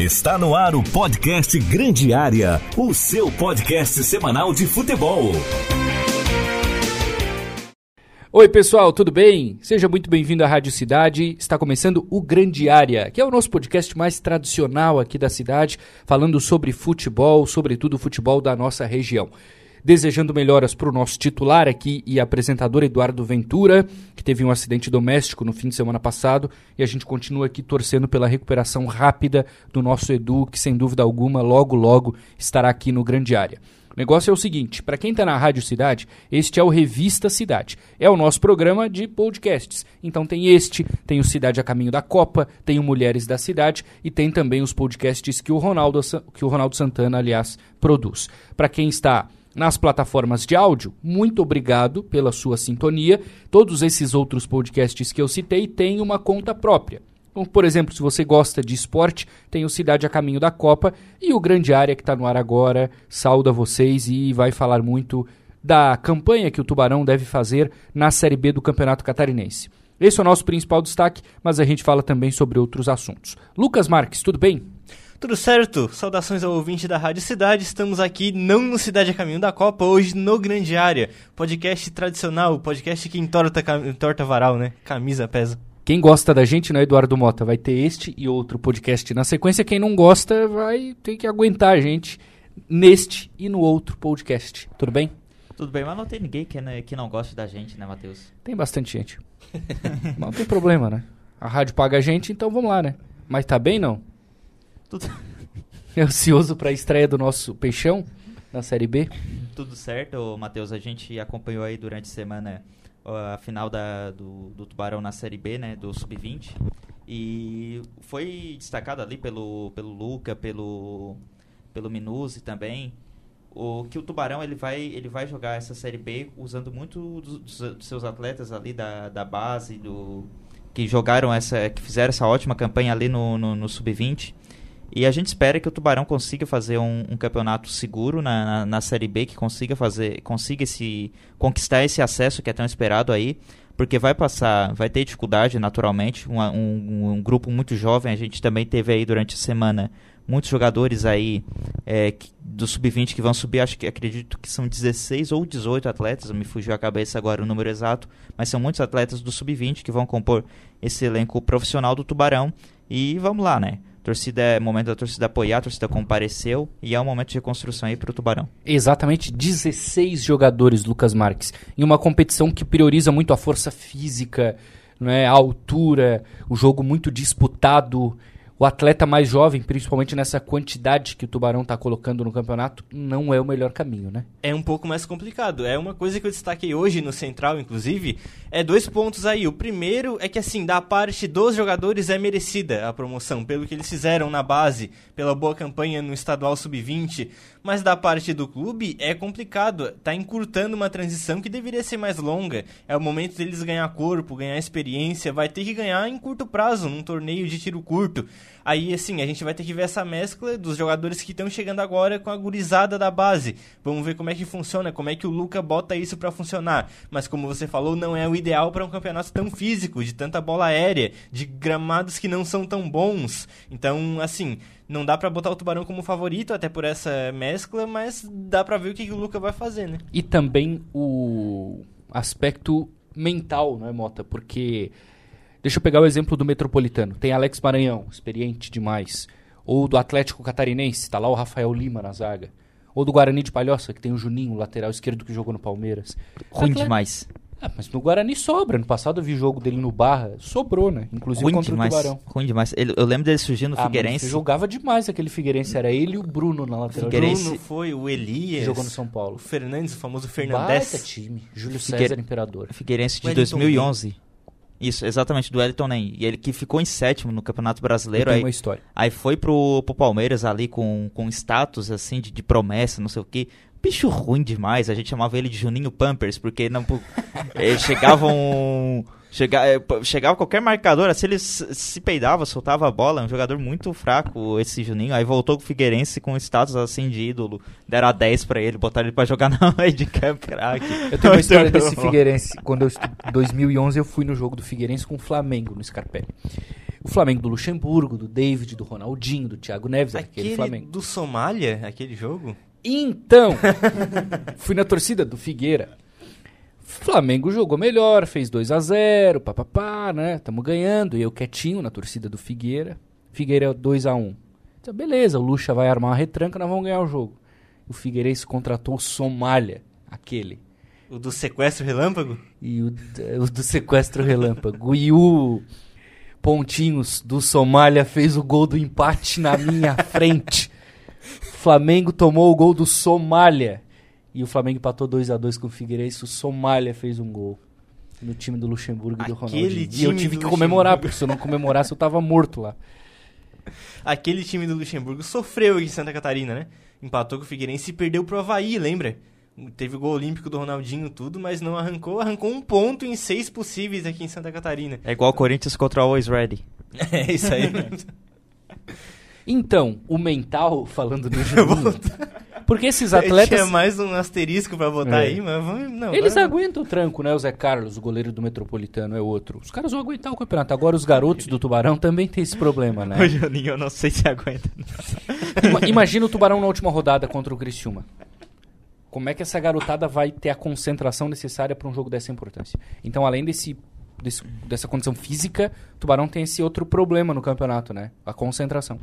Está no ar o podcast Grande Área, o seu podcast semanal de futebol. Oi, pessoal, tudo bem? Seja muito bem-vindo à Rádio Cidade. Está começando o Grande Área, que é o nosso podcast mais tradicional aqui da cidade, falando sobre futebol, sobretudo futebol da nossa região. Desejando melhoras para o nosso titular aqui e apresentador Eduardo Ventura, que teve um acidente doméstico no fim de semana passado, e a gente continua aqui torcendo pela recuperação rápida do nosso Edu, que sem dúvida alguma logo logo estará aqui no Grande Área. O negócio é o seguinte: para quem está na Rádio Cidade, este é o Revista Cidade. É o nosso programa de podcasts. Então tem este, tem o Cidade a Caminho da Copa, tem o Mulheres da Cidade e tem também os podcasts que o Ronaldo, que o Ronaldo Santana, aliás, produz. Para quem está nas plataformas de áudio, muito obrigado pela sua sintonia. Todos esses outros podcasts que eu citei têm uma conta própria. Então, por exemplo, se você gosta de esporte, tem o Cidade a Caminho da Copa e o Grande Área que está no ar agora sauda vocês e vai falar muito da campanha que o Tubarão deve fazer na Série B do Campeonato Catarinense. Esse é o nosso principal destaque, mas a gente fala também sobre outros assuntos. Lucas Marques, tudo bem? Tudo certo? Saudações ao ouvinte da Rádio Cidade. Estamos aqui não no Cidade a Caminho da Copa, hoje no Grande Área. Podcast tradicional, podcast que entorta, entorta varal, né? Camisa pesa. Quem gosta da gente, né, Eduardo Mota, vai ter este e outro podcast na sequência. Quem não gosta vai ter que aguentar a gente neste e no outro podcast. Tudo bem? Tudo bem, mas não tem ninguém que, né, que não goste da gente, né, Matheus? Tem bastante gente. mas não tem problema, né? A rádio paga a gente, então vamos lá, né? Mas tá bem, não? Tudo... Ansioso para a estreia do nosso Peixão na Série B? Tudo certo, Matheus. A gente acompanhou aí durante a semana a final da, do, do Tubarão na Série B, né, do Sub-20. E foi destacado ali pelo, pelo Luca, pelo, pelo Minuzzi também, o que o Tubarão ele vai, ele vai jogar essa Série B usando muito dos, dos seus atletas ali da, da base, do, que jogaram essa, que fizeram essa ótima campanha ali no, no, no Sub-20. E a gente espera que o Tubarão consiga fazer um, um campeonato seguro na, na, na, Série B, que consiga fazer, consiga esse, conquistar esse acesso que é tão esperado aí, porque vai passar, vai ter dificuldade naturalmente, um, um, um grupo muito jovem, a gente também teve aí durante a semana muitos jogadores aí é, do sub-20 que vão subir, acho que acredito que são 16 ou 18 atletas, me fugiu a cabeça agora o número exato, mas são muitos atletas do sub-20 que vão compor esse elenco profissional do Tubarão. E vamos lá, né? Torcida é momento da torcida apoiar, a torcida compareceu e é um momento de reconstrução aí para o Tubarão. Exatamente, 16 jogadores, Lucas Marques, em uma competição que prioriza muito a força física, né, a altura, o jogo muito disputado o atleta mais jovem, principalmente nessa quantidade que o Tubarão está colocando no campeonato, não é o melhor caminho, né? É um pouco mais complicado. É uma coisa que eu destaquei hoje no Central, inclusive, é dois pontos aí. O primeiro é que, assim, da parte dos jogadores é merecida a promoção, pelo que eles fizeram na base, pela boa campanha no estadual sub-20, mas da parte do clube é complicado. Tá encurtando uma transição que deveria ser mais longa. É o momento deles ganhar corpo, ganhar experiência. Vai ter que ganhar em curto prazo, num torneio de tiro curto. Aí, assim, a gente vai ter que ver essa mescla dos jogadores que estão chegando agora com a gurizada da base. Vamos ver como é que funciona, como é que o Luca bota isso para funcionar. Mas como você falou, não é o ideal para um campeonato tão físico, de tanta bola aérea, de gramados que não são tão bons. Então, assim, não dá para botar o Tubarão como favorito, até por essa mescla, mas dá para ver o que, que o Luca vai fazer, né? E também o aspecto mental, não é, Mota? Porque Deixa eu pegar o exemplo do Metropolitano. Tem Alex Maranhão, experiente demais. Ou do Atlético Catarinense, está lá o Rafael Lima na zaga. Ou do Guarani de Palhoça, que tem o Juninho, lateral esquerdo que jogou no Palmeiras. Ruim demais. Ah, mas no Guarani sobra. No passado eu vi jogo dele no Barra, sobrou, né? Inclusive Ruim contra demais. o Tubarão. Ruim demais. Ele, eu lembro dele surgindo no ah, Figueirense. Mas jogava demais aquele Figueirense. Era ele e o Bruno na lateral. Figueirense Bruno foi o Elias. Que jogou no São Paulo. O Fernandes, o famoso Fernandes. Baita time. Júlio Figueire... César Imperador. Figueirense de Wellington 2011. Isso, exatamente, do Elton Nem. E ele que ficou em sétimo no Campeonato Brasileiro. Aí, uma história. aí foi pro, pro Palmeiras ali com, com status, assim, de, de promessa, não sei o quê. Bicho ruim demais, a gente chamava ele de Juninho Pampers, porque não, ele chegava um Chega, é, chegava qualquer marcador, assim, ele se peidava, soltava a bola, um jogador muito fraco, esse Juninho. Aí voltou com o Figueirense com status assim de ídolo. Deram a 10 pra ele, botaram ele pra jogar na meio de campo, craque. Eu tenho uma história desse Figueirense. Quando eu, em 2011 eu fui no jogo do Figueirense com o Flamengo no Scarpelli. O Flamengo do Luxemburgo, do David, do Ronaldinho, do Thiago Neves, aquele Aquele Flamengo. do Somália, aquele jogo? Então, fui na torcida do Figueira. Flamengo jogou melhor, fez 2 a 0 papapá, né? Tamo ganhando. E eu quietinho na torcida do Figueira. Figueira 2 a 1 então, Beleza, o Lucha vai armar uma retranca, nós vamos ganhar o jogo. O Figueirense contratou o Somália, aquele. O do sequestro relâmpago? E o, o do sequestro relâmpago. E o Pontinhos do Somália fez o gol do empate na minha frente. Flamengo tomou o gol do Somália. E o Flamengo empatou 2 a 2 com o Figueirense. O Somália fez um gol. No time do Luxemburgo e do Aquele Ronaldinho. E eu tive do que comemorar, porque se eu não comemorasse eu tava morto lá. Aquele time do Luxemburgo sofreu aqui em Santa Catarina, né? Empatou com o Figueirense e perdeu pro Havaí, lembra? Teve o gol olímpico do Ronaldinho e tudo, mas não arrancou. Arrancou um ponto em seis possíveis aqui em Santa Catarina. É igual o Corinthians contra o Always Ready. É isso aí. Então, o mental, falando no Juninho, porque esses atletas... Tinha mais um asterisco pra botar É. aí, mas vamos... Não, Eles agora- aguentam o tranco, né? O Zé Carlos, o goleiro do Metropolitano, é outro. Os caras vão aguentar o campeonato. Agora os garotos do Tubarão também tem esse problema, né? O Juninho, eu não sei se aguenta. Ima- Imagina o Tubarão na última rodada contra o Criciúma. Como é que essa garotada vai ter a concentração necessária para um jogo dessa importância? Então, além desse, desse- dessa condição física, o Tubarão tem esse outro problema no campeonato, né? A concentração.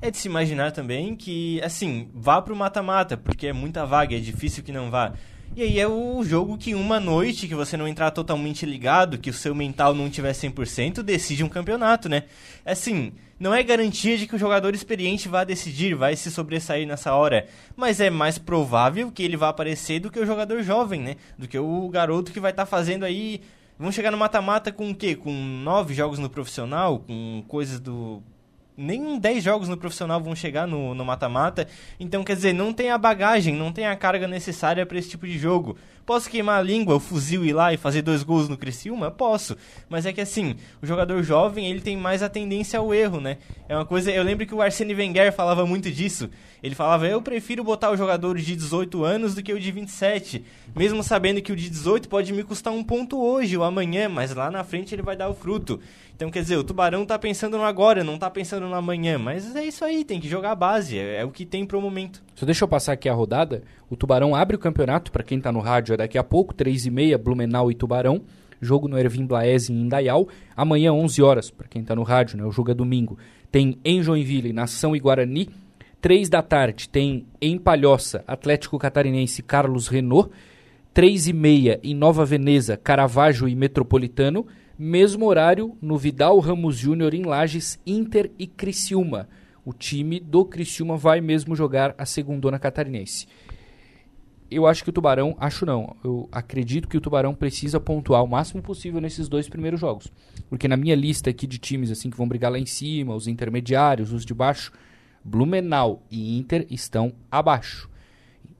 É de se imaginar também que, assim, vá pro mata-mata, porque é muita vaga, é difícil que não vá. E aí é o jogo que uma noite que você não entrar totalmente ligado, que o seu mental não tiver 100%, decide um campeonato, né? Assim, não é garantia de que o jogador experiente vá decidir, vai se sobressair nessa hora, mas é mais provável que ele vá aparecer do que o jogador jovem, né? Do que o garoto que vai estar fazendo aí... Vamos chegar no mata-mata com o quê? Com nove jogos no profissional? Com coisas do nem 10 jogos no profissional vão chegar no no mata-mata. então, quer dizer, não tem a bagagem, não tem a carga necessária para esse tipo de jogo. Posso queimar a língua, o fuzil ir lá e fazer dois gols no Criciúma? Posso. Mas é que assim, o jogador jovem, ele tem mais a tendência ao erro, né? É uma coisa, eu lembro que o Arsene Wenger falava muito disso. Ele falava: "Eu prefiro botar o jogador de 18 anos do que o de 27, mesmo sabendo que o de 18 pode me custar um ponto hoje ou amanhã, mas lá na frente ele vai dar o fruto". Então, quer dizer, o Tubarão tá pensando no agora, não tá pensando no amanhã. Mas é isso aí, tem que jogar a base. É, é o que tem pro momento. Só deixa eu passar aqui a rodada. O Tubarão abre o campeonato, para quem tá no rádio daqui a pouco, 3 e meia, Blumenau e Tubarão. Jogo no Ervin Blaese em Indaial. Amanhã, 11 horas, para quem tá no rádio, né? O jogo é domingo. Tem em Joinville, Nação e Guarani. 3 da tarde tem em Palhoça, Atlético Catarinense Carlos Renault. 3 e meia em Nova Veneza, Caravaggio e Metropolitano. Mesmo horário no Vidal Ramos Júnior em Lages, Inter e Criciúma. O time do Criciúma vai mesmo jogar a segundona catarinense. Eu acho que o Tubarão, acho não, eu acredito que o Tubarão precisa pontuar o máximo possível nesses dois primeiros jogos. Porque na minha lista aqui de times assim que vão brigar lá em cima, os intermediários, os de baixo, Blumenau e Inter estão abaixo.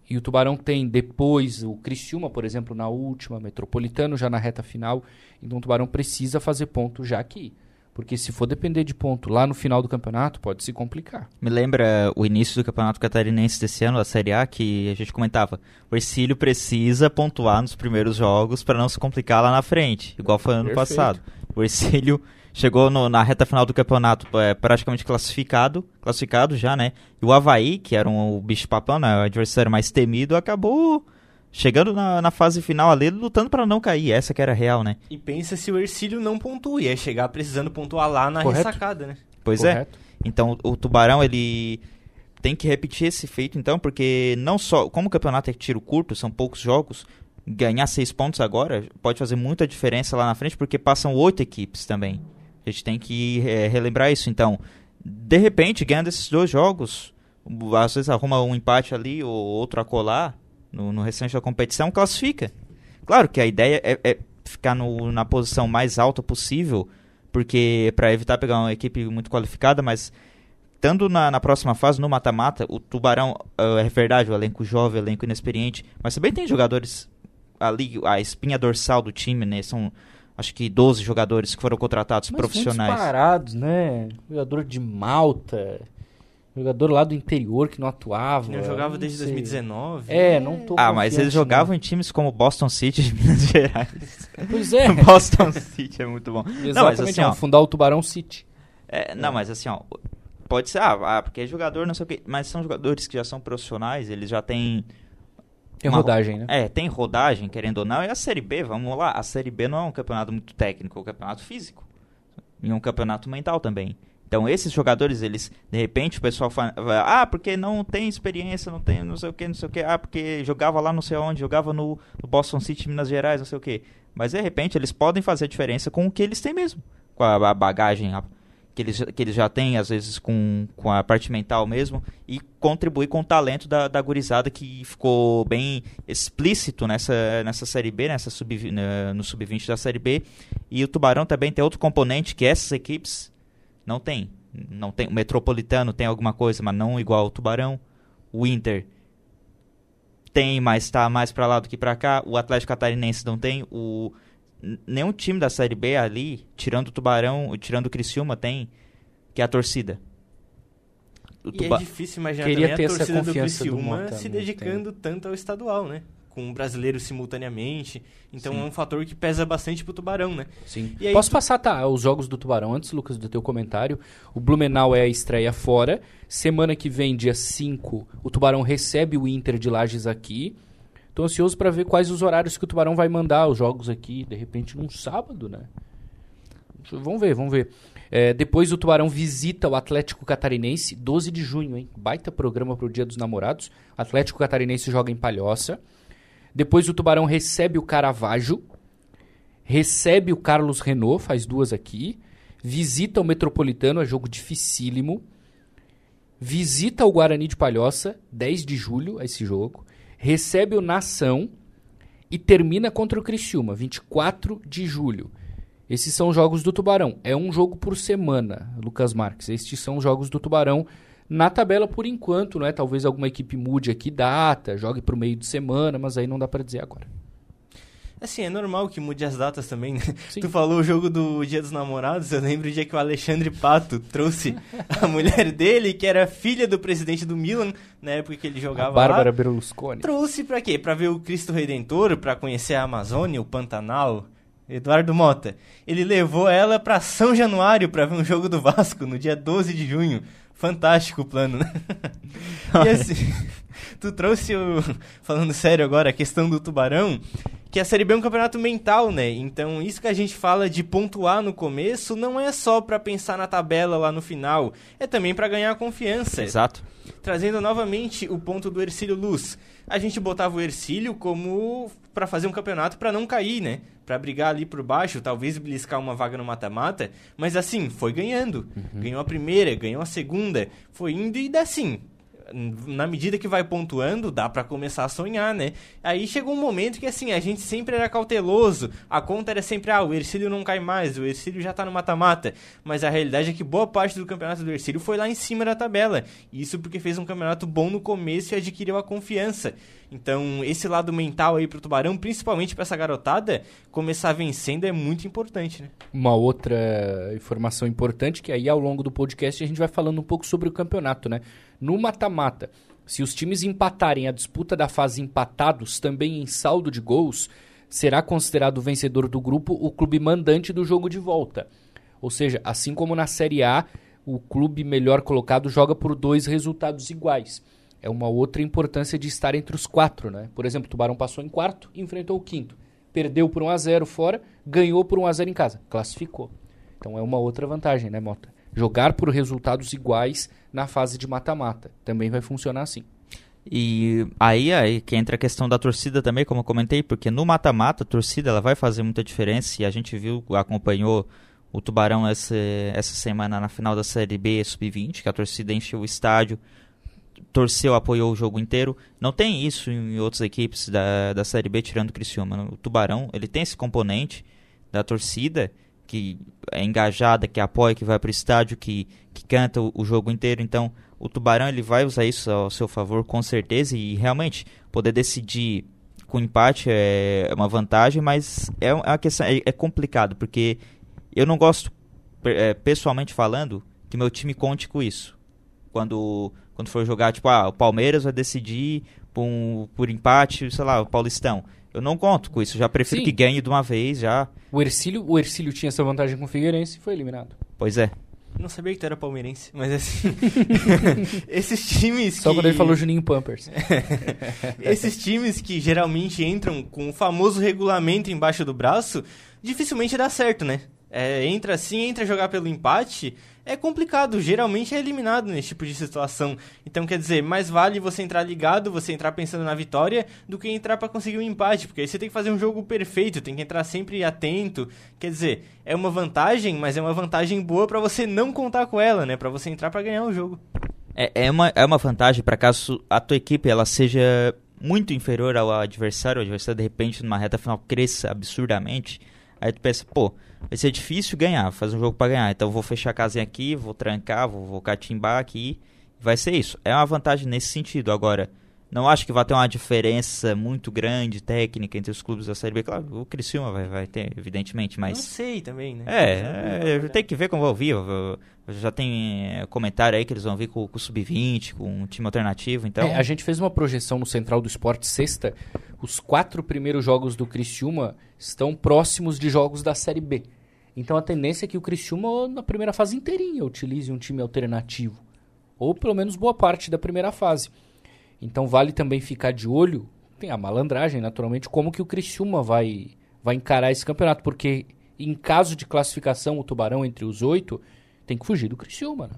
E o Tubarão tem depois o Criciúma, por exemplo, na última, Metropolitano já na reta final. Então o Tubarão precisa fazer ponto já aqui. Porque se for depender de ponto lá no final do campeonato, pode se complicar. Me lembra o início do Campeonato Catarinense desse ano, a Série A, que a gente comentava. O Ercílio precisa pontuar nos primeiros jogos para não se complicar lá na frente, igual foi ano Perfeito. passado. O Ercílio chegou no- na reta final do campeonato é, praticamente classificado, classificado já, né? E o Havaí, que era um, o bicho-papão, né, o adversário mais temido, acabou chegando na, na fase final ali, lutando para não cair. Essa que era a real, né? E pensa se o Ercílio não pontua. Ia chegar precisando pontuar lá na Correto. ressacada, né? Pois é. Correto? Então o Tubarão ele tem que repetir esse feito então, porque não só como o campeonato é tiro curto, são poucos jogos, ganhar seis pontos agora pode fazer muita diferença lá na frente, porque passam oito equipes também. A gente tem que eh, relembrar isso. Então, de repente, ganhando esses dois jogos, às vezes arruma um empate ali ou outro a colar no, no restante da competição, classifica. Claro que a ideia é, é ficar no- na posição mais alta possível, porque para evitar pegar uma equipe muito qualificada, mas estando na, na próxima fase, no mata-mata, o Tubarão, ah, é verdade, o elenco jovem, o elenco inexperiente, mas também tem jogadores ali, a espinha dorsal do time, né? São acho que 12 jogadores que foram contratados Mas profissionais. parados, né? Jogador de Malta, jogador lá do interior que não atuava. Eu jogava desde sei. 2019. É, não tô Ah, mas eles jogavam em times como Boston City de Minas Gerais. não. Pois é. Boston City é muito bom. Exatamente, Não, mas assim, é, ó, fundar o Tubarão City. É, não, mas assim, ó, pode ser, ah, ah, porque é jogador, não sei o quê, mas são jogadores que já são profissionais, eles já têm Tem uma- rodagem, né? É, tem rodagem, querendo ou não, e a Série B, vamos lá, a Série B não é um campeonato muito técnico, é um campeonato físico. E um campeonato mental também. Então, esses jogadores, eles, de repente, o pessoal fala, ah, porque não tem experiência, não tem não sei o que, não sei o que, ah, porque jogava lá não sei onde, jogava no, no Boston City, Minas Gerais, não sei o que. Mas, de repente, eles podem fazer diferença com o que eles têm mesmo. Com a, a bagagem a- que, eles, que eles já têm, às vezes, com, com a parte mental mesmo, e contribuir com o talento da, da gurizada que ficou bem explícito nessa, nessa Série B, nessa sub, na- no Sub-20 da Série B. E o Tubarão também tem outro componente que essas equipes não tem. Não tem. O Metropolitano tem alguma coisa, mas não igual o Tubarão. O Inter tem, mas está mais para lá do que para cá. O Atlético Catarinense não tem. O nenhum time da Série B ali, tirando o Tubarão, tirando o Criciúma, tem que é a torcida. O E Tuba- é difícil imaginar Queria também ter a essa torcida do confiança do Criciúma Mota, se dedicando tanto ao estadual, né? Com o brasileiro simultaneamente. Então Sim. é um fator que pesa bastante pro Tubarão, né? Sim. Posso tu- passar tá, os jogos do Tubarão antes, Lucas, do teu comentário. O Blumenau é a estreia fora. Semana que vem, dia 5, o Tubarão recebe o Inter de Lages aqui. Tô ansioso para ver quais os horários que o Tubarão vai mandar os jogos aqui, de repente num sábado, né? Vamos ver, vamos ver. É, depois o Tubarão visita o Atlético Catarinense, 12 de junho, hein? Baita programa pro Dia dos Namorados. Atlético Catarinense joga em Palhoça. Depois o Tubarão recebe o Caravaggio, recebe o Carlos Renault, faz duas aqui. Visita o Metropolitano, é jogo dificílimo. Visita o Guarani de Palhoça, 10 de julho, esse jogo. Recebe o Nação e termina contra o Criciúma, 24 de julho. Esses são os jogos do Tubarão. É um jogo por semana, Lucas Marques. Estes são os jogos do Tubarão na tabela por enquanto, né? Talvez alguma equipe mude aqui data, jogue pro meio de semana, mas aí não dá pra dizer agora. Assim, é normal que mude as datas também, né? Sim. Tu falou o jogo do Dia dos Namorados, eu lembro o dia que o Alexandre Pato trouxe a mulher dele, que era filha do presidente do Milan, na época que ele A jogava Bárbara lá. Berlusconi. Trouxe pra quê? Pra ver o Cristo Redentor, pra conhecer a Amazônia, o Pantanal. Eduardo Mota. Ele levou ela pra São Januário pra ver um jogo do Vasco no dia 12 de junho. Fantástico o plano, né? e assim, tu trouxe o. Falando sério agora, a questão do Tubarão, que a Série B é um campeonato mental, né? Então, isso que a gente fala de pontuar no começo não é só pra pensar na tabela lá no final, é também pra ganhar confiança Exato. trazendo novamente o ponto do Ercílio Luz. A gente botava o Ercílio como pra fazer um campeonato pra não cair, né? Pra brigar ali por baixo, talvez beliscar uma vaga no mata-mata, mas assim, foi ganhando. Ganhou a primeira, ganhou a segunda, foi indo e assim, na medida que vai pontuando, dá pra começar a sonhar, né? Aí chegou um momento que assim, a gente sempre era cauteloso, a conta era sempre, ah, o Ercílio não cai mais, o Ercílio já tá no mata-mata, mas a realidade é que boa parte do campeonato do Ercílio foi lá em cima da tabela, isso porque fez um campeonato bom no começo e adquiriu a confiança. Então, esse lado mental aí pro Tubarão, principalmente pra essa garotada, começar vencendo é muito importante, né? Uma outra informação importante, que aí ao longo do podcast a gente vai falando um pouco sobre o campeonato, né? No mata-mata, se os times empatarem a disputa da fase empatados, também em saldo de gols, será considerado o vencedor do grupo o clube mandante do jogo de volta. Ou seja, assim como na Série A, o clube melhor colocado joga por dois resultados iguais. É uma outra importância de estar entre os quatro, né? Por exemplo, o Tubarão passou em quarto, enfrentou o quinto. Perdeu por 1 a 0 fora, ganhou por 1 a 0 em casa, classificou. Então é uma outra vantagem, né, Mota? Jogar por resultados iguais na fase de mata-mata. Também vai funcionar assim. E aí, aí que entra a questão da torcida também, como eu comentei, porque no mata-mata a torcida ela vai fazer muita diferença e a gente viu, acompanhou o Tubarão essa, essa semana na final da Série B Sub-20, que a torcida encheu o estádio, torceu, apoiou o jogo inteiro. Não tem isso em outras equipes da, da Série B, tirando o Criciúma. O Tubarão, ele tem esse componente da torcida que é engajada, que apoia, que vai para o estádio, que, que canta o, o jogo inteiro. Então, o Tubarão ele vai usar isso ao seu favor com certeza e realmente poder decidir com empate é uma vantagem, mas é uma questão é, é complicado porque eu não gosto é, pessoalmente falando que meu time conte com isso. Quando quando for jogar tipo ah, o Palmeiras vai decidir por, um, por empate, sei lá, o Paulistão. Eu não conto com isso, já prefiro Sim. que ganhe de uma vez já. O Ercílio, o Ercílio tinha essa vantagem com o Figueirense e foi eliminado. Pois é. Não sabia que tu era palmeirense, mas assim. esses times Só que... quando ele falou Juninho Pampers. esses times que geralmente entram com o famoso regulamento embaixo do braço, dificilmente dá certo, né? É, entra assim, entra jogar pelo empate, é complicado, geralmente é eliminado nesse tipo de situação. Então, quer dizer, mais vale você entrar ligado, você entrar pensando na vitória, do que entrar para conseguir um empate, porque aí você tem que fazer um jogo perfeito, tem que entrar sempre atento. Quer dizer, é uma vantagem, mas é uma vantagem boa para você não contar com ela, né? Para você entrar para ganhar o jogo. É, é, uma, é uma vantagem para caso a tua equipe ela seja muito inferior ao adversário, o adversário de repente numa reta final cresça absurdamente. Aí tu pensa, pô, vai ser difícil ganhar, fazer um jogo para ganhar. Então vou fechar a casinha aqui, vou trancar, vou, vou catimbar aqui. Vai ser isso. É uma vantagem nesse sentido. Agora, não acho que vai ter uma diferença muito grande técnica entre os clubes da Série B. Claro, o Criciúma vai, vai ter, evidentemente, mas... Não sei também, né? É, é tem que ver como vão vir. Já tem é, comentário aí que eles vão vir com, com o Sub-20, com um time alternativo, então... É, a gente fez uma projeção no Central do Esporte sexta. Os quatro primeiros jogos do Criciúma estão próximos de jogos da Série B. Então a tendência é que o Criciúma, na primeira fase inteirinha, utilize um time alternativo. Ou pelo menos boa parte da primeira fase. Então vale também ficar de olho, tem a malandragem naturalmente, como que o Criciúma vai, vai encarar esse campeonato, porque em caso de classificação, o Tubarão entre os oito, tem que fugir do Criciúma, né?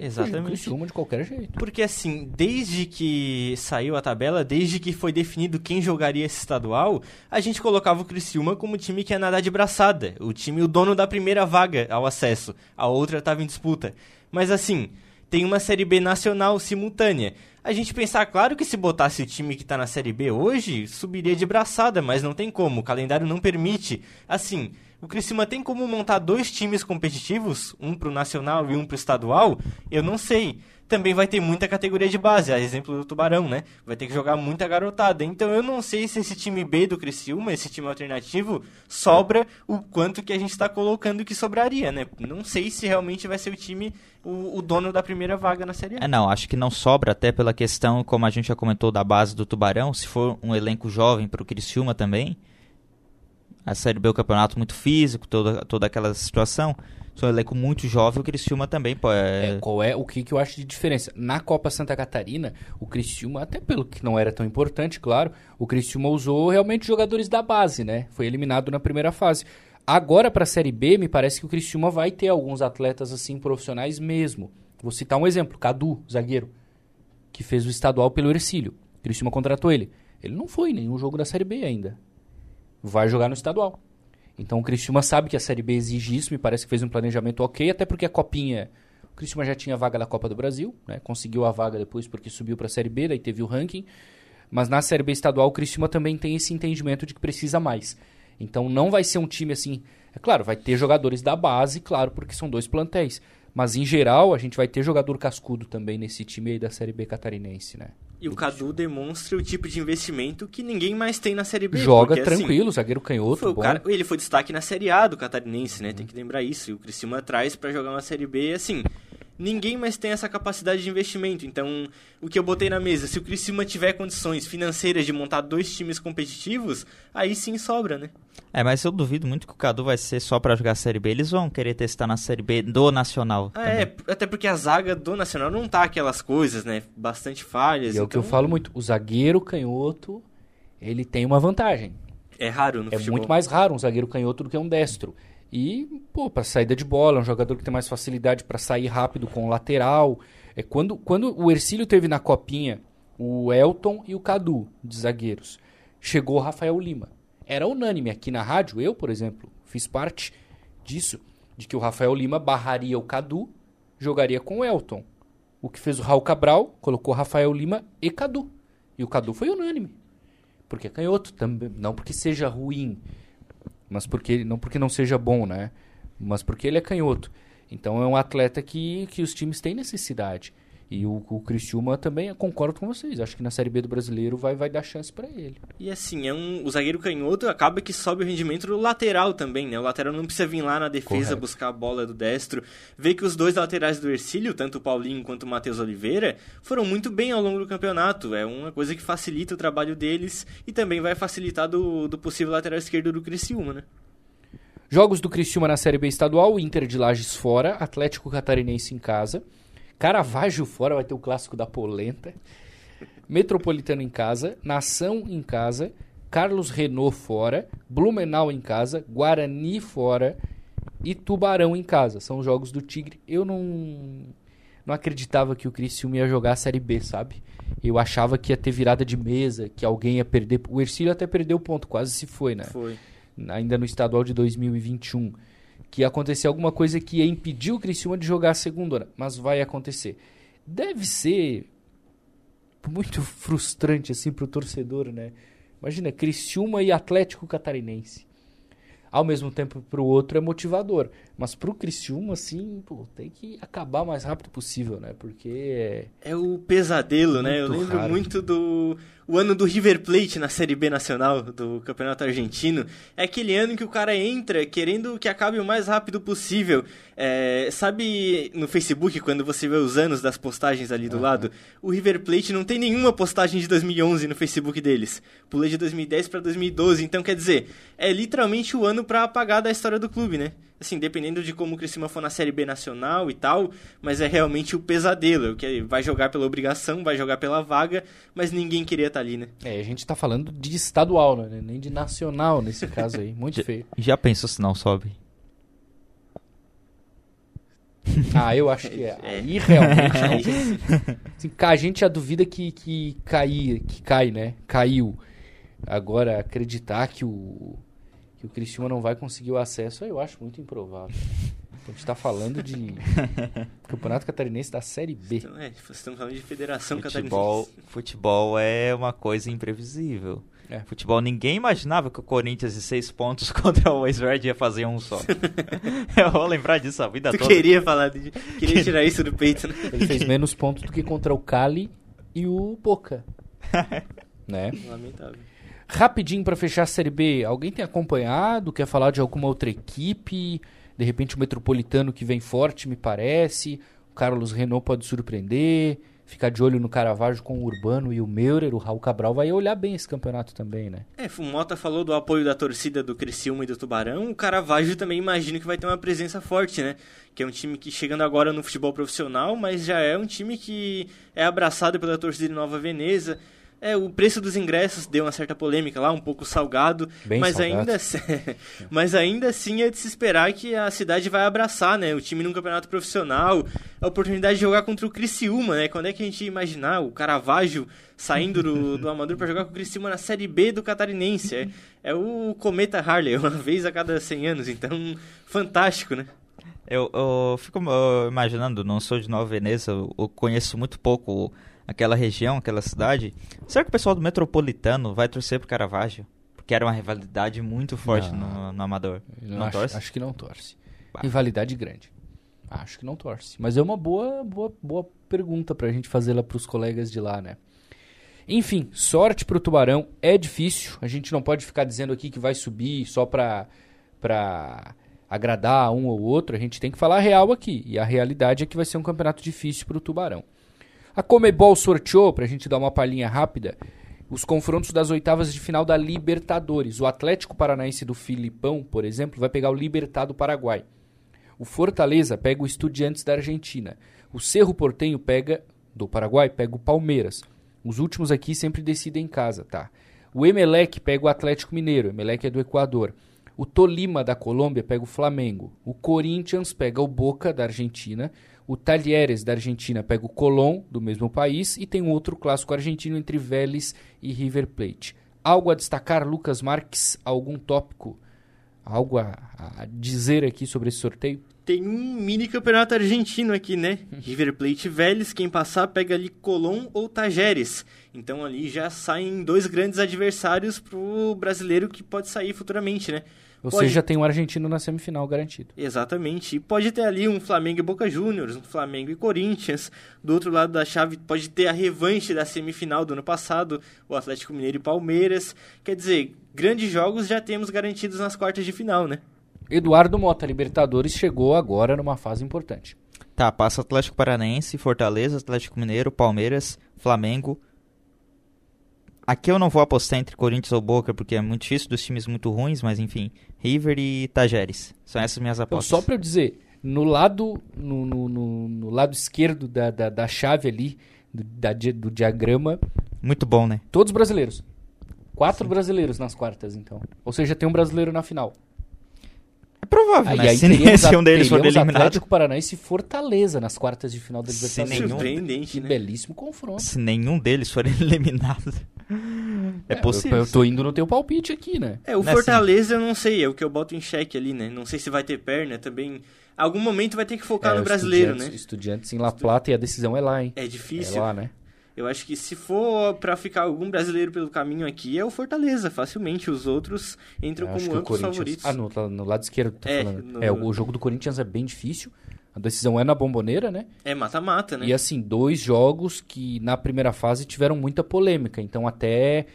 Exatamente. Fugir do Criciúma de qualquer jeito. Porque assim, desde que saiu a tabela, desde que foi definido quem jogaria esse estadual, a gente colocava o Criciúma como time que ia nadar de braçada, o time, o dono da primeira vaga ao acesso, a outra estava em disputa. Mas assim, tem uma Série B nacional simultânea. A gente pensar, claro que se botasse o time que está na Série B hoje, subiria de braçada, mas não tem como, o calendário não permite. Assim, o Criciúma tem como montar dois times competitivos, um pro nacional e um pro estadual? Eu não sei. Também vai ter muita categoria de base, a exemplo do Tubarão, né? Vai ter que jogar muita garotada. Então eu não sei se esse time B do Criciúma, esse time alternativo, sobra o quanto que a gente está colocando que sobraria, né? Não sei se realmente vai ser o time, o, o dono da primeira vaga na Série A. É, não, acho que não sobra, até pela questão, como a gente já comentou, da base do Tubarão. Se for um elenco jovem para o Criciúma também, a Série B é um campeonato muito físico, toda, toda aquela situação. Se um elenco muito jovem, o Criciúma também pode... É, qual é o que, que eu acho de diferença? Na Copa Santa Catarina, o Criciúma, até pelo que não era tão importante, claro, o Criciúma usou realmente jogadores da base, né? Foi eliminado na primeira fase. Agora, para a Série B, me parece que o Criciúma vai ter alguns atletas assim profissionais mesmo. Vou citar um exemplo, Cadu, zagueiro, que fez o estadual pelo Ercílio. O Criciúma contratou ele. Ele não foi em nenhum jogo da Série B ainda. Vai jogar no estadual. Então o Criciúma sabe que a Série B exige isso, me parece que fez um planejamento ok, até porque a Copinha. O Criciúma já tinha vaga da Copa do Brasil, né? conseguiu a vaga depois porque subiu para a Série B, daí teve o ranking. Mas na Série B estadual o Criciúma também tem esse entendimento de que precisa mais. Então não vai ser um time assim. É claro, vai ter jogadores da base, claro, porque são dois plantéis. Mas em geral, a gente vai ter jogador cascudo também nesse time aí da Série B catarinense, né? E o Cadu demonstra o tipo de investimento que ninguém mais tem na Série B. Joga porque, tranquilo, assim, zagueiro canhoto, bom. cara, ele foi destaque na Série A do Catarinense, né? Tem que lembrar isso. E o Criciúma traz para jogar uma Série B, assim, ninguém mais tem essa capacidade de investimento. Então, o que eu botei na mesa, se o Criciúma tiver condições financeiras de montar dois times competitivos, aí sim sobra, né? É, mas eu duvido muito que o Cadu vai ser só pra jogar a Série B. Eles vão querer testar na Série B do Nacional. Ah, é, até porque a zaga do Nacional não tá aquelas coisas, né? Bastante falhas. E é o que eu falo muito, o zagueiro canhoto, ele tem uma vantagem. É raro no É futebol. muito mais raro um zagueiro canhoto do que um destro. E, pô, pra saída de bola, é um jogador que tem mais facilidade para sair rápido com o lateral. É quando, quando o Ercílio teve na copinha o Elton e o Cadu de zagueiros, chegou o Rafael Lima. Era unânime aqui na rádio, eu, por exemplo, fiz parte disso, de que o Rafael Lima barraria o Cadu, jogaria com o Elton. O que fez o Raul Cabral, colocou Rafael Lima e Cadu. E o Cadu foi unânime. Porque é canhoto, também, não porque seja ruim, mas porque não porque não seja bom, né? Mas porque ele é canhoto. Então é um atleta que, que os times têm necessidade. E o, o Criciúma também, concordo com vocês. Acho que na Série B do Brasileiro vai, vai dar chance para ele. E assim, é um, o zagueiro canhoto acaba que sobe o rendimento do lateral também, né? O lateral não precisa vir lá na defesa Correto. buscar a bola do destro. Vê que os dois laterais do Ercílio, tanto o Paulinho quanto o Matheus Oliveira, foram muito bem ao longo do campeonato. É uma coisa que facilita o trabalho deles e também vai facilitar do, do possível lateral esquerdo do Criciúma, né? Jogos do Criciúma na Série B estadual, Inter de Lages fora, Atlético Catarinense em casa, Caravaggio fora, vai ter o clássico da polenta, Metropolitano em casa, Nação em casa, Carlos Renault fora, Blumenau em casa, Guarani fora e Tubarão em casa. São os jogos do Tigre. Eu não não acreditava que o Criciúma ia jogar a Série B, sabe? Eu achava que ia ter virada de mesa, que alguém ia perder. O Ercílio até perdeu o ponto, quase se foi, né? Foi. Ainda no estadual de 2021. Que ia acontecer alguma coisa que ia impedir o Criciúma de jogar a segunda, mas vai acontecer. Deve ser muito frustrante assim pro torcedor, né? Imagina, Criciúma e Atlético Catarinense. Ao mesmo tempo, pro outro é motivador. Mas pro Criciúma, assim, pô, tem que acabar o mais rápido possível, né? Porque é... O pesadelo, né? Eu lembro raro. muito do o ano do River Plate na Série B nacional do Campeonato Argentino. É aquele ano que o cara entra querendo que acabe o mais rápido possível. É, sabe no Facebook, quando você vê os anos das postagens ali do lado? O River Plate não tem nenhuma postagem de 2011 no Facebook deles. Pulei de 2010 para 2012. Então, quer dizer, é literalmente o ano para apagar da história do clube, né? Assim, dependendo de como o Criciúma for na Série B nacional e tal, mas é realmente o pesadelo, que vai jogar pela obrigação, vai jogar pela vaga, mas ninguém queria estar ali, né? É, a gente tá falando de estadual, né? Nem de nacional nesse caso aí. Muito feio. Já pensou se não sobe? Ah, eu acho que é. É. Aí realmente não. Assim, a gente já duvida que, que, cair, que cai, né? Caiu. Agora, acreditar que o, que o Criciúma não vai conseguir o acesso, eu acho muito improvável. A gente tá falando de Campeonato Catarinense da Série B. Então, é, estamos falando de Federação Futebol, Catarinense. futebol é uma coisa imprevisível. É. Futebol, ninguém imaginava que o Corinthians de seis pontos contra o West ia fazer um só. Eu vou lembrar disso a vida Tu toda. queria falar de... Queria tirar isso do peito, né? Ele fez menos pontos do que contra o Cali e o Boca. né? Lamentável. Rapidinho pra fechar a Série B, alguém tem acompanhado? Quer falar de alguma outra equipe? De repente o Metropolitano que vem forte, me parece. O Carlos Renault pode surpreender. Ficar de olho no Caravaggio com o Urbano e o Meurer. O Raul Cabral vai olhar bem esse campeonato também, né? É, o Mota falou do apoio da torcida do Criciúma e do Tubarão. O Caravaggio também imagino que vai ter uma presença forte, né? Que é um time que chegando agora no futebol profissional, mas já é um time que é abraçado pela torcida de Nova Veneza. É, o preço dos ingressos deu uma certa polêmica lá, um pouco salgado, Bem mas salgado. ainda assim, mas ainda assim é de se esperar que a cidade vai abraçar, né? O time num campeonato profissional, a oportunidade de jogar contra o Criciúma, né? Quando é que a gente ia imaginar o Caravaggio saindo do, do Amador para jogar com o Criciúma na Série B do Catarinense? É, é o Cometa Harley, uma vez a cada 100 anos, então fantástico, né? Eu, eu fico imaginando, não sou de Nova Veneza, eu, eu conheço muito pouco aquela região, aquela cidade. Será que o pessoal do Metropolitano vai torcer pro Caravaggio? Porque era uma rivalidade muito forte Não. no, no Amador. Eu Não, acho, torce? acho que não torce. Bah. Rivalidade grande. Acho que não torce. Mas é uma boa, boa, boa pergunta pra gente fazer lá pros colegas de lá, né? Enfim, sorte pro Tubarão. É difícil. A gente não pode ficar dizendo aqui que vai subir só pra, pra agradar um ou outro. A gente tem que falar a real aqui. E a realidade é que vai ser um campeonato difícil pro Tubarão. A Comebol sorteou, pra gente dar uma palhinha rápida, os confrontos das oitavas de final da Libertadores. O Atlético Paranaense do Filipão, por exemplo, vai pegar o Libertad do Paraguai. O Fortaleza pega o Estudiantes da Argentina. O Cerro Portenho pega, do Paraguai, pega o Palmeiras. Os últimos aqui sempre decidem em casa, tá? O Emelec pega o Atlético Mineiro. O Emelec é do Equador. O Tolima da Colômbia pega o Flamengo. O Corinthians pega o Boca da Argentina. O Talheres da Argentina pega o Colón do mesmo país. E tem um outro clássico argentino entre Vélez e River Plate. Algo a destacar, Lucas Marques? Algum tópico? Algo a, a dizer aqui sobre esse sorteio? Tem um mini campeonato argentino aqui, né? River Plate Vélez, quem passar pega ali Colón ou Tajeres. Então ali já saem dois grandes adversários pro brasileiro que pode sair futuramente, né? Ou Pode- seja, tem um argentino na semifinal garantido. Exatamente. E pode ter ali um Flamengo e Boca Juniors, um Flamengo e Corinthians. Do outro lado da chave pode ter a revanche da semifinal do ano passado, o Atlético Mineiro e Palmeiras. Quer dizer, grandes jogos já temos garantidos nas quartas de final, né? Eduardo Mota, Libertadores, chegou agora numa fase importante. Tá, passa Atlético Paranaense, Fortaleza, Atlético Mineiro, Palmeiras, Flamengo. Aqui eu não vou apostar entre Corinthians ou Boca, porque é muito difícil, dos times muito ruins, mas enfim. River e Tajeres. São essas minhas Então, apostas. só pra eu dizer, no lado, no, no, no- no lado esquerdo da, da, da chave ali, do, da do diagrama, Muito bom, né? todos brasileiros. Quatro brasileiros nas quartas, então. Ou seja, tem um brasileiro na final. É provável, Aí, né? aí Se, a- um deles for eliminado. Atlético Paranaense e Fortaleza nas quartas de final da Libertadores. nenhum- Surpreendente, Que né? belíssimo confronto. Se nenhum deles for eliminado. É, possível. Eu, eu tô indo no teu palpite aqui, né? É, o Né, Fortaleza eu não sei, é o que eu boto em xeque ali, né? Não sei se vai ter perna também. Algum momento vai ter que focar É, no brasileiro, Estudiantes- né? Estudiantes em La Plata e a decisão é lá, hein? É É difícil. lá, né? Eu acho que se for pra ficar algum brasileiro pelo caminho aqui, é o Fortaleza, facilmente. Os outros entram Eu acho como que o amplos Corinthians... favoritos. Ah, no, no lado esquerdo, tá É, falando. no- É, o jogo do Corinthians é bem difícil. A decisão é na bomboneira, né? É mata-mata, né? E assim, dois jogos que na primeira fase tiveram muita polêmica. Então até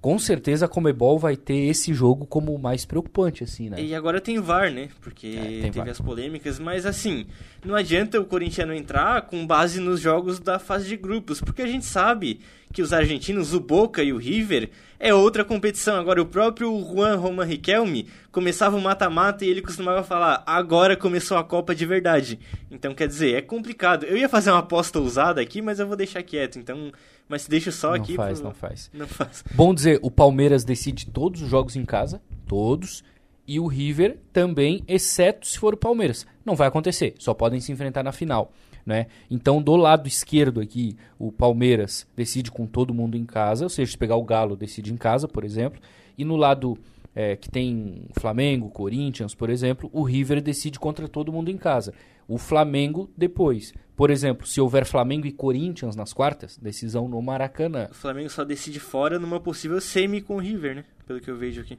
com certeza a Comebol vai ter esse jogo como o mais preocupante, assim, né? E agora tem VAR, né? Porque É, teve VAR. as polêmicas, mas assim, não adianta o corintiano entrar com base nos jogos da fase de grupos, porque a gente sabe que os argentinos, o Boca e o River, é outra competição. Agora, o próprio Juan Roman Riquelme começava o mata-mata e ele costumava falar: agora começou a Copa de verdade. Então, quer dizer, é complicado. Eu ia fazer uma aposta ousada aqui, mas eu vou deixar quieto. Então, mas deixa só não aqui. faz, pro- não faz. Não faz. Bom dizer, o Palmeiras decide todos os jogos em casa, todos, e o River também, exceto se for o Palmeiras. Não vai acontecer, só podem se enfrentar na final, né? Então, do lado esquerdo aqui, o Palmeiras decide com todo mundo em casa, ou seja, se pegar o Galo, decide em casa, por exemplo, e no lado é, que tem Flamengo, Corinthians, por exemplo, o River decide contra todo mundo em casa. O Flamengo depois. Por exemplo, se houver Flamengo e Corinthians nas quartas, decisão no Maracanã. O Flamengo só decide fora numa possível semi com o River, né? Pelo que eu vejo aqui.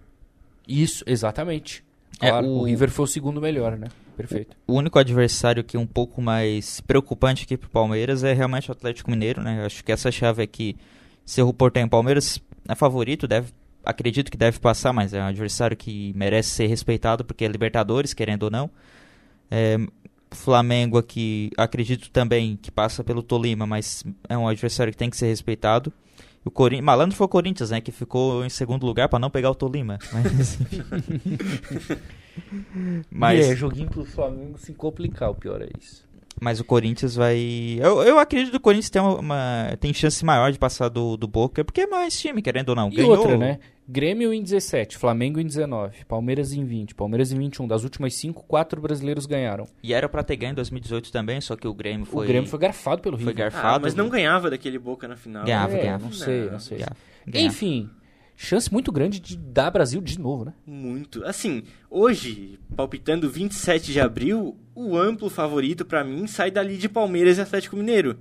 Isso, exatamente. É, Claro, o... o- River foi o segundo melhor, né? Perfeito. O único adversário que é um pouco mais preocupante aqui pro Palmeiras é realmente o Atlético Mineiro, né? Acho que essa chave aqui, Cerro Porteño, Palmeiras é favorito, deve, acredito que deve passar, mas é um adversário que merece ser respeitado porque é Libertadores, querendo ou não. É, Flamengo aqui, acredito também que passa pelo Tolima, mas é um adversário que tem que ser respeitado. O Corin... Malandro foi o Corinthians, né? Que ficou em segundo lugar para não pegar o Tolima. Mas, enfim. Mas- E é, joguinho pro Flamengo se complicar, o pior é isso. Mas o Corinthians vai. Eu, eu acredito que o Corinthians tem, uma, tem chance maior de passar do, do Boca, porque é mais time, querendo ou não. E Ganhou- outra, né? Grêmio em 17, Flamengo em 19, Palmeiras em 20, Palmeiras em 21. Das últimas 5, 4 brasileiros ganharam. E era pra ter ganho em 2018 também, só que o Grêmio foi. O Grêmio foi garfado pelo foi River. garfado. Ah, mas não ganhava daquele Boca na final. Ganhava, É, ganhava. Não sei, não sei. Ganhava, ganhava. Enfim, chance muito grande de dar Brasil de novo, né? Muito. Assim, hoje, palpitando 27 de abril, o amplo favorito pra mim sai dali de Palmeiras e Atlético Mineiro.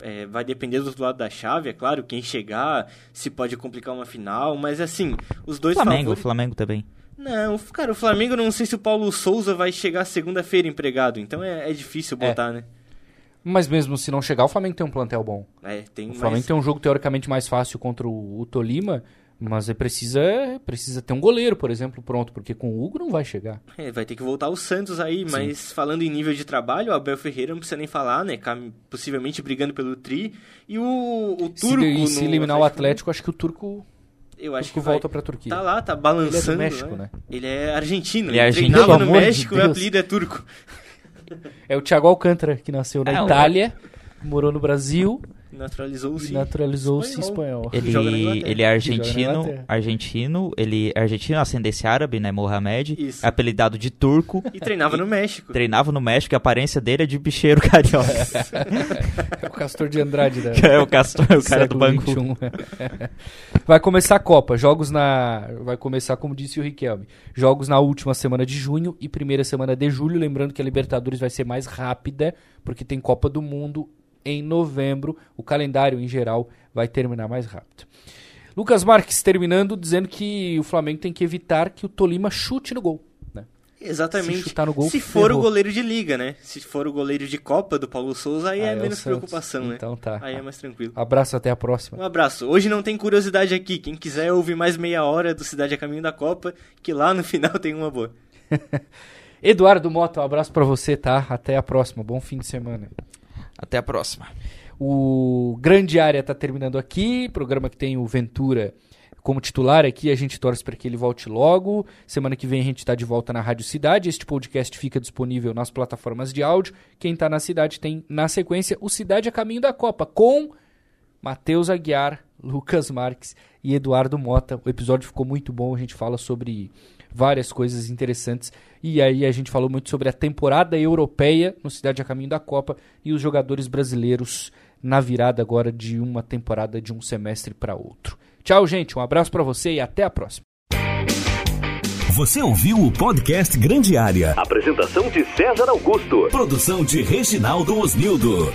É, vai depender do outro lado da chave, é claro, quem chegar, se pode complicar uma final, mas assim, os dois Flamengo, favoritos... Flamengo também. Não, cara, o Flamengo não sei se o Paulo Souza vai chegar segunda-feira empregado, então é, é difícil É. botar, né? Mas mesmo se não chegar, o Flamengo tem um plantel bom. É, tem O Flamengo mais... tem um jogo teoricamente mais fácil contra o, o Tolima, mas ele precisa, precisa ter um goleiro, por exemplo, pronto, porque com o Hugo não vai chegar. É, vai ter que voltar o Santos aí, mas falando em nível de trabalho, o Abel Ferreira não precisa nem falar, né? Possivelmente brigando pelo Tri. E o, o Se, Turco. e se eliminar o Atlético, acho que o Turco, eu acho Turco que vai. volta pra Turquia. Tá lá, tá balançando. Ele é do México, né? Ele é argentino. Ele é argentino. treinava Pelo no amor de México e o apelido é turco. É o Thiago Alcântara, que nasceu na É, Itália, morou no Brasil Naturalizou-se. e naturalizou-se espanhol. espanhol. Ele Ele, é argentino, argentino, ele é argentino, ascendência árabe, né, Mohamed, Isso. apelidado de turco, E treinava no México. treinava no México, e a aparência dele é de bicheiro carioca. É o Castor de Andrade da é o Castor, o cara do. 21. Vai começar a Copa, jogos na... Vai começar, como disse o Riquelme, jogos na última semana de junho e primeira semana de julho, lembrando que a Libertadores vai ser mais rápida, porque tem Copa do Mundo em novembro, o calendário em geral vai terminar mais rápido. Lucas Marques terminando dizendo que o Flamengo tem que evitar que o Tolima chute no gol. Né? Exatamente. Se chutar no gol, Se for ferrou. o goleiro de liga, né? Se for o goleiro de Copa do Paulo Souza, aí Ah, é, é menos Santos. preocupação, né? Então tá. Aí é mais tranquilo. Abraço, até a próxima. Um abraço. Hoje não tem curiosidade aqui. Quem quiser ouvir mais meia hora do Cidade a Caminho da Copa, que lá no final tem uma boa. Eduardo Mota, um abraço pra você, tá? Até a próxima. Bom fim de semana. Até a próxima. O Grande Área está terminando aqui, programa que tem o Ventura como titular aqui, a gente torce para que ele volte logo. Semana que vem a gente está de volta na Rádio Cidade. Este podcast fica disponível nas plataformas de áudio. Quem está na cidade tem na sequência o Cidade a Caminho da Copa, com Matheus Aguiar, Lucas Marques e Eduardo Mota. O episódio ficou muito bom, a gente fala sobre várias coisas interessantes. E aí a gente falou muito sobre a temporada europeia no Cidade a Caminho da Copa e os jogadores brasileiros na virada agora de uma temporada de um semestre para outro. Tchau, gente. Um abraço para você e até a próxima. Você ouviu o podcast Grande Área. Apresentação de César Augusto. Produção de Reginaldo Osnildo.